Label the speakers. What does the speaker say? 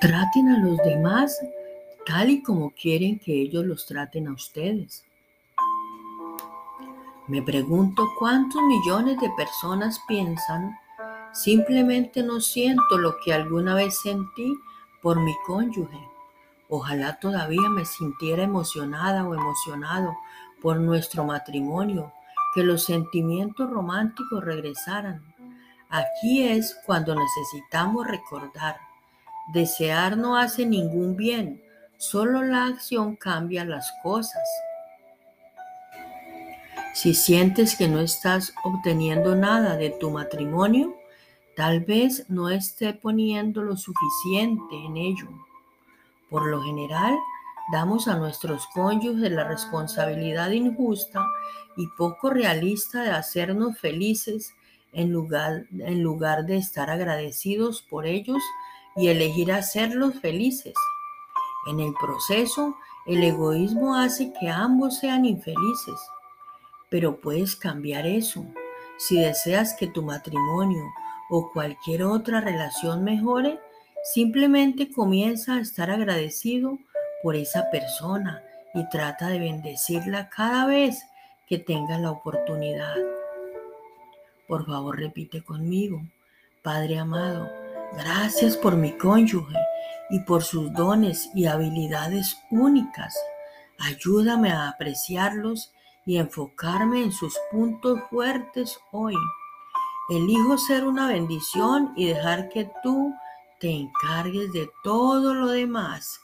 Speaker 1: Traten a los demás tal y como quieren que ellos los traten a ustedes. Me pregunto cuántos millones de personas piensan, simplemente no siento lo que alguna vez sentí por mi cónyuge. Ojalá todavía me sintiera emocionada o emocionado por nuestro matrimonio, que los sentimientos románticos regresaran. Aquí es cuando necesitamos recordar, desear no hace ningún bien, solo la acción cambia las cosas. Si sientes que no estás obteniendo nada de tu matrimonio, tal vez no esté poniendo lo suficiente en ello. Por lo general, damos a nuestros cónyuges la responsabilidad injusta y poco realista de hacernos felices en lugar, en lugar de estar agradecidos por ellos y elegir hacerlos felices. En el proceso, el egoísmo hace que ambos sean infelices. Pero puedes cambiar eso. Si deseas que tu matrimonio o cualquier otra relación mejore, simplemente comienza a estar agradecido por esa persona y trata de bendecirla cada vez que tengas la oportunidad. Por favor, repite conmigo. Padre amado, gracias por mi cónyuge y por sus dones y habilidades únicas. Ayúdame a apreciarlos y enfocarme en sus puntos fuertes hoy. Elijo ser una bendición y dejar que tú te encargues de todo lo demás.